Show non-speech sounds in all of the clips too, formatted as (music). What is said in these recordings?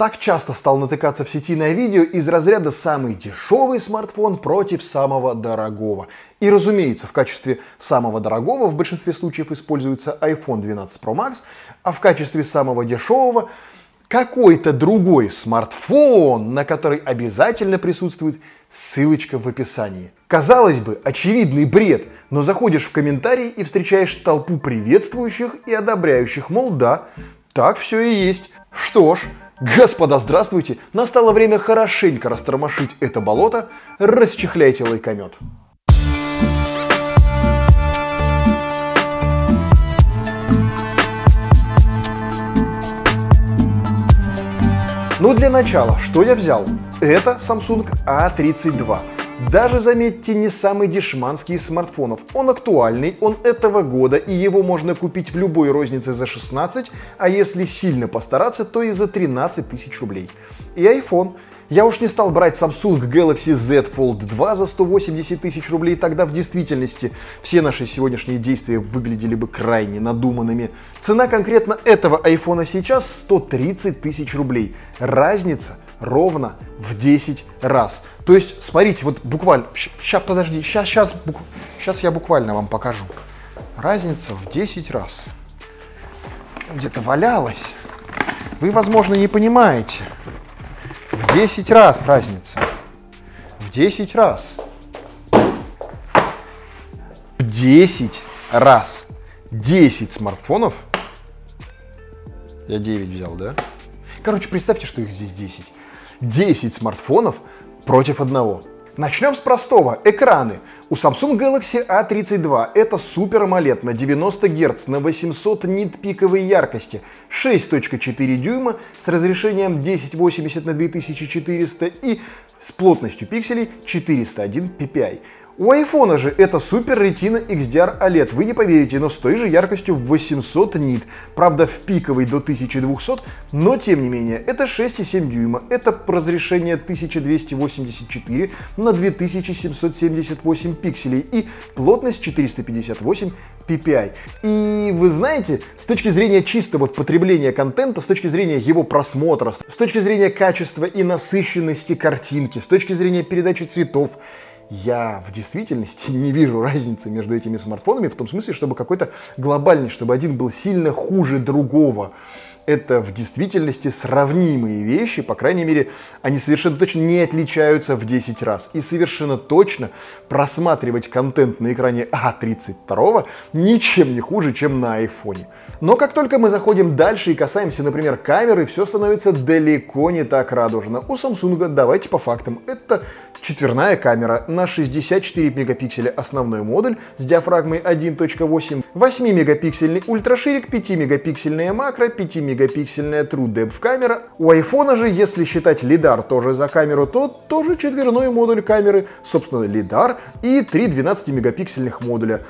так часто стал натыкаться в сети на видео из разряда «самый дешевый смартфон против самого дорогого». И разумеется, в качестве самого дорогого в большинстве случаев используется iPhone 12 Pro Max, а в качестве самого дешевого какой-то другой смартфон, на который обязательно присутствует ссылочка в описании. Казалось бы, очевидный бред, но заходишь в комментарии и встречаешь толпу приветствующих и одобряющих, мол, да, так все и есть. Что ж, господа, здравствуйте, настало время хорошенько растормошить это болото, расчехляйте лайкомет. Ну для начала, что я взял? Это Samsung A32. Даже, заметьте, не самый дешманский из смартфонов. Он актуальный, он этого года, и его можно купить в любой рознице за 16, а если сильно постараться, то и за 13 тысяч рублей. И iPhone. Я уж не стал брать Samsung Galaxy Z Fold 2 за 180 тысяч рублей, тогда в действительности все наши сегодняшние действия выглядели бы крайне надуманными. Цена конкретно этого iPhone сейчас 130 тысяч рублей. Разница ровно в 10 раз. То есть, смотрите, вот буквально, сейчас, подожди, сейчас, сейчас, сейчас я буквально вам покажу. Разница в 10 раз. Где-то валялась. Вы, возможно, не понимаете. В 10 раз разница. В 10 раз. В 10 раз. 10 смартфонов. Я 9 взял, да? Короче, представьте, что их здесь 10. 10 смартфонов против одного. Начнем с простого. Экраны. У Samsung Galaxy A32 это Super AMOLED на 90 Гц на 800 нит пиковой яркости, 6.4 дюйма с разрешением 1080 на 2400 и с плотностью пикселей 401 ppi. У iPhone же это Super Retina XDR OLED, вы не поверите, но с той же яркостью в 800 нит. Правда, в пиковой до 1200, но тем не менее, это 6,7 дюйма, это разрешение 1284 на 2778 пикселей и плотность 458 PPI. И вы знаете, с точки зрения чисто вот потребления контента, с точки зрения его просмотра, с точки зрения качества и насыщенности картинки, с точки зрения передачи цветов, я в действительности (laughs) не вижу разницы между этими смартфонами в том смысле, чтобы какой-то глобальный, чтобы один был сильно хуже другого это в действительности сравнимые вещи, по крайней мере, они совершенно точно не отличаются в 10 раз. И совершенно точно просматривать контент на экране А32 ничем не хуже, чем на айфоне. Но как только мы заходим дальше и касаемся, например, камеры, все становится далеко не так радужно. У Samsung, давайте по фактам, это четверная камера на 64 мегапикселя основной модуль с диафрагмой 1.8, 8 мегапиксельный ультраширик, 5 мегапиксельная макро, 5 мегапиксельная мегапиксельная True Depth камера. У iPhone же, если считать лидар тоже за камеру, то тоже четверной модуль камеры, собственно, лидар и три 12 мегапиксельных модуля.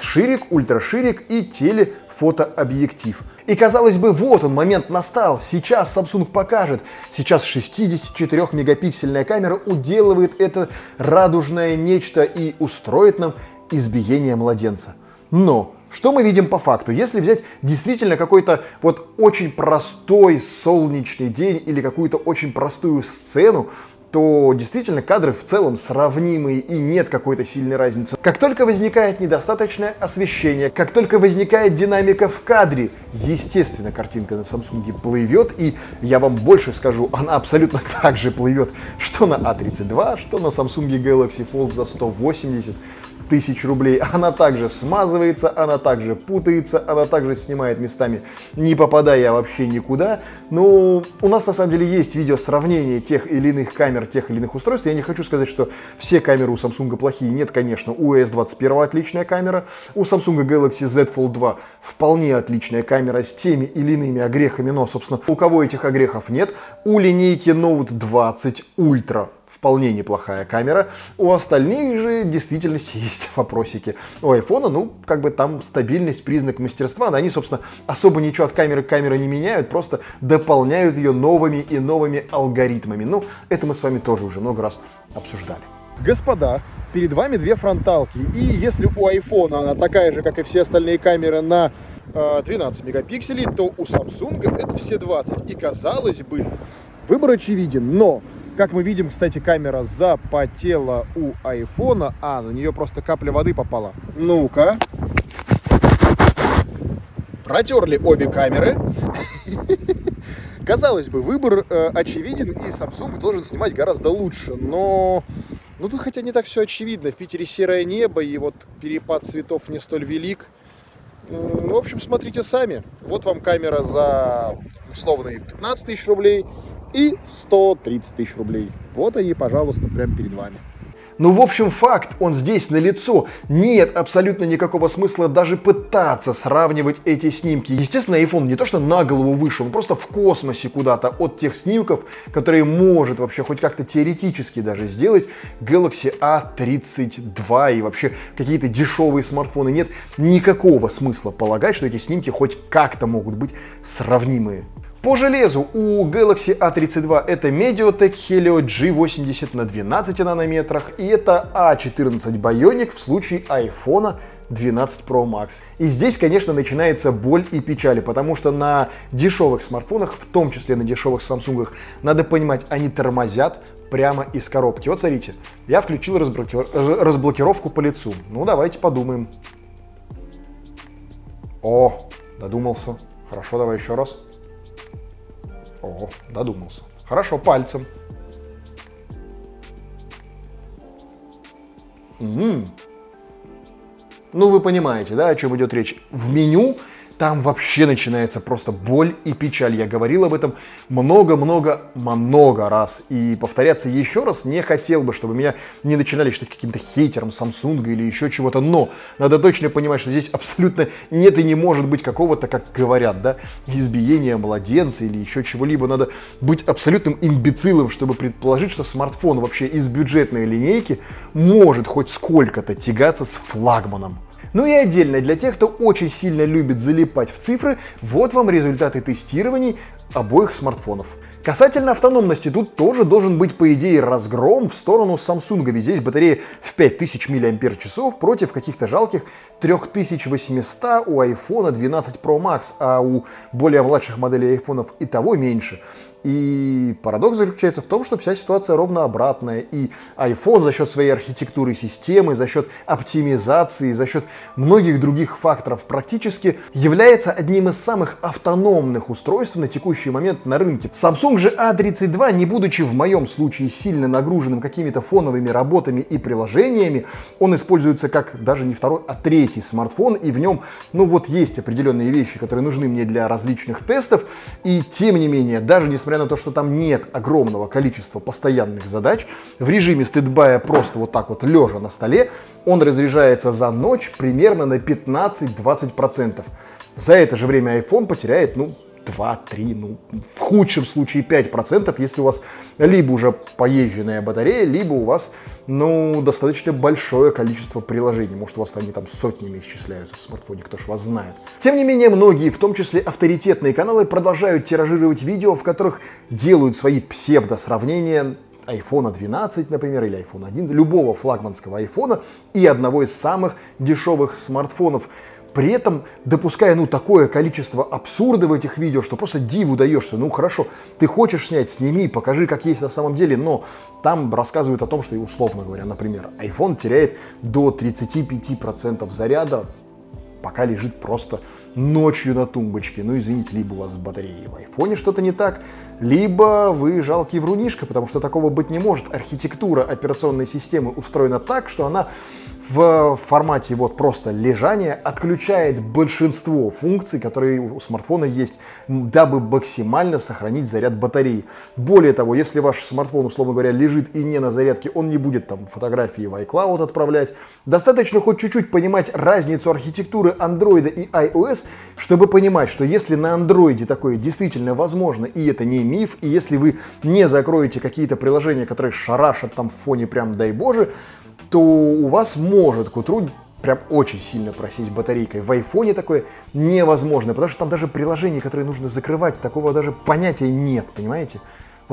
Ширик, ультраширик и телефотообъектив. И казалось бы, вот он, момент настал. Сейчас Samsung покажет. Сейчас 64 мегапиксельная камера уделывает это радужное нечто и устроит нам избиение младенца. Но что мы видим по факту? Если взять действительно какой-то вот очень простой солнечный день или какую-то очень простую сцену, то действительно кадры в целом сравнимые и нет какой-то сильной разницы. Как только возникает недостаточное освещение, как только возникает динамика в кадре, естественно, картинка на Samsung плывет, и я вам больше скажу, она абсолютно (laughs) так же плывет, что на A32, что на Samsung Galaxy Fold за 180 тысяч рублей. Она также смазывается, она также путается, она также снимает местами, не попадая вообще никуда. Но у нас на самом деле есть видео сравнения тех или иных камер, тех или иных устройств. Я не хочу сказать, что все камеры у Samsung плохие. Нет, конечно, у S21 отличная камера, у Samsung Galaxy Z Fold 2 вполне отличная камера с теми или иными огрехами, но, собственно, у кого этих огрехов нет, у линейки Note 20 Ultra вполне неплохая камера. У остальных же в действительности (laughs) есть вопросики. У айфона, ну, как бы там стабильность, признак мастерства, но они, собственно, особо ничего от камеры к камере не меняют, просто дополняют ее новыми и новыми алгоритмами. Ну, это мы с вами тоже уже много раз обсуждали. Господа, перед вами две фронталки. И если у iPhone она такая же, как и все остальные камеры на 12 э, мегапикселей, то у Samsung это все 20. И казалось бы, Выбор очевиден, но, как мы видим, кстати, камера запотела у айфона, а на нее просто капля воды попала. Ну-ка. Протерли обе камеры. (laughs) Казалось бы, выбор э, очевиден, и Samsung должен снимать гораздо лучше, но... Ну, тут хотя не так все очевидно. В Питере серое небо, и вот перепад цветов не столь велик. В общем, смотрите сами. Вот вам камера за условные 15 тысяч рублей и 130 тысяч рублей. Вот они, пожалуйста, прямо перед вами. Ну, в общем, факт, он здесь на лицо. Нет абсолютно никакого смысла даже пытаться сравнивать эти снимки. Естественно, iPhone не то что на голову выше, он просто в космосе куда-то от тех снимков, которые может вообще хоть как-то теоретически даже сделать Galaxy A32 и вообще какие-то дешевые смартфоны. Нет никакого смысла полагать, что эти снимки хоть как-то могут быть сравнимые. По железу у Galaxy A32 это Mediatek Helio G80 на 12 нанометрах и это A14 Bionic в случае iPhone 12 Pro Max. И здесь, конечно, начинается боль и печаль, потому что на дешевых смартфонах, в том числе на дешевых Samsung, надо понимать, они тормозят прямо из коробки. Вот смотрите, я включил разблоки... разблокировку по лицу. Ну, давайте подумаем. О, додумался. Хорошо, давай еще раз. О, додумался. Хорошо, пальцем. М-м. Ну, вы понимаете, да, о чем идет речь. В меню там вообще начинается просто боль и печаль. Я говорил об этом много-много-много раз. И повторяться еще раз не хотел бы, чтобы меня не начинали считать каким-то хейтером Samsung или еще чего-то. Но надо точно понимать, что здесь абсолютно нет и не может быть какого-то, как говорят, да, избиения младенца или еще чего-либо. Надо быть абсолютным имбецилом, чтобы предположить, что смартфон вообще из бюджетной линейки может хоть сколько-то тягаться с флагманом. Ну и отдельно для тех, кто очень сильно любит залипать в цифры, вот вам результаты тестирований обоих смартфонов. Касательно автономности, тут тоже должен быть, по идее, разгром в сторону Samsung, ведь здесь батарея в 5000 мАч против каких-то жалких 3800 у iPhone 12 Pro Max, а у более младших моделей iPhone и того меньше. И парадокс заключается в том, что вся ситуация ровно обратная. И iPhone за счет своей архитектуры системы, за счет оптимизации, за счет многих других факторов практически является одним из самых автономных устройств на текущий момент на рынке. Samsung же A32, не будучи в моем случае сильно нагруженным какими-то фоновыми работами и приложениями, он используется как даже не второй, а третий смартфон, и в нем, ну вот есть определенные вещи, которые нужны мне для различных тестов, и тем не менее, даже несмотря несмотря на то, что там нет огромного количества постоянных задач, в режиме стыдбая просто вот так вот лежа на столе, он разряжается за ночь примерно на 15-20%. За это же время iPhone потеряет, ну, 2-3, ну, в худшем случае 5%, если у вас либо уже поезженная батарея, либо у вас, ну, достаточно большое количество приложений. Может, у вас они там сотнями исчисляются в смартфоне, кто ж вас знает. Тем не менее, многие, в том числе авторитетные каналы, продолжают тиражировать видео, в которых делают свои псевдосравнения iPhone 12, например, или iPhone 1, любого флагманского iPhone и одного из самых дешевых смартфонов при этом допуская, ну, такое количество абсурда в этих видео, что просто диву даешься. Ну, хорошо, ты хочешь снять, сними, покажи, как есть на самом деле, но там рассказывают о том, что, условно говоря, например, iPhone теряет до 35% заряда, пока лежит просто ночью на тумбочке. Ну, извините, либо у вас с в айфоне что-то не так, либо вы жалкий врунишка, потому что такого быть не может. Архитектура операционной системы устроена так, что она в формате вот просто лежания отключает большинство функций, которые у смартфона есть, дабы максимально сохранить заряд батареи. Более того, если ваш смартфон, условно говоря, лежит и не на зарядке, он не будет там фотографии в iCloud отправлять. Достаточно хоть чуть-чуть понимать разницу архитектуры Android и iOS, чтобы понимать, что если на Android такое действительно возможно, и это не миф, и если вы не закроете какие-то приложения, которые шарашат там в фоне прям дай боже, то у вас может к утру прям очень сильно просить батарейкой. В айфоне такое невозможно, потому что там даже приложения, которые нужно закрывать, такого даже понятия нет, понимаете?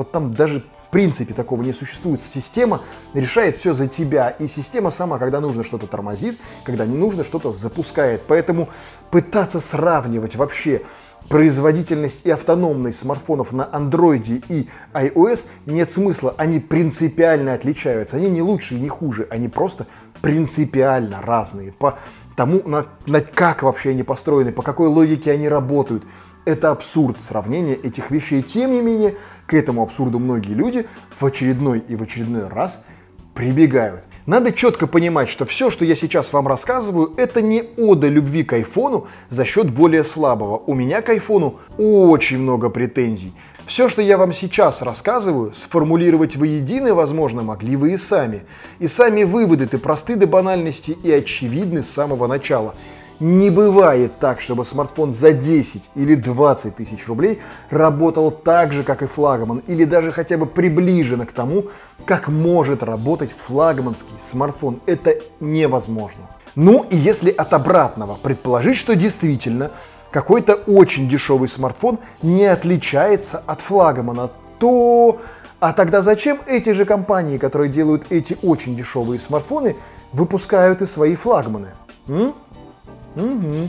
Вот там даже в принципе такого не существует. Система решает все за тебя. И система сама, когда нужно что-то тормозит, когда не нужно что-то запускает. Поэтому пытаться сравнивать вообще производительность и автономность смартфонов на Android и iOS нет смысла. Они принципиально отличаются. Они не лучше и не хуже. Они просто принципиально разные. По тому, на, на как вообще они построены, по какой логике они работают. Это абсурд сравнения этих вещей. Тем не менее, к этому абсурду многие люди в очередной и в очередной раз прибегают. Надо четко понимать, что все, что я сейчас вам рассказываю, это не ода любви к айфону за счет более слабого. У меня к айфону очень много претензий. Все, что я вам сейчас рассказываю, сформулировать воедино, возможно, могли вы и сами. И сами выводы-то просты до банальности и очевидны с самого начала. Не бывает так, чтобы смартфон за 10 или 20 тысяч рублей работал так же, как и флагман, или даже хотя бы приближенно к тому, как может работать флагманский смартфон. Это невозможно. Ну и если от обратного предположить, что действительно какой-то очень дешевый смартфон не отличается от флагмана, то... А тогда зачем эти же компании, которые делают эти очень дешевые смартфоны, выпускают и свои флагманы? М? Uhum.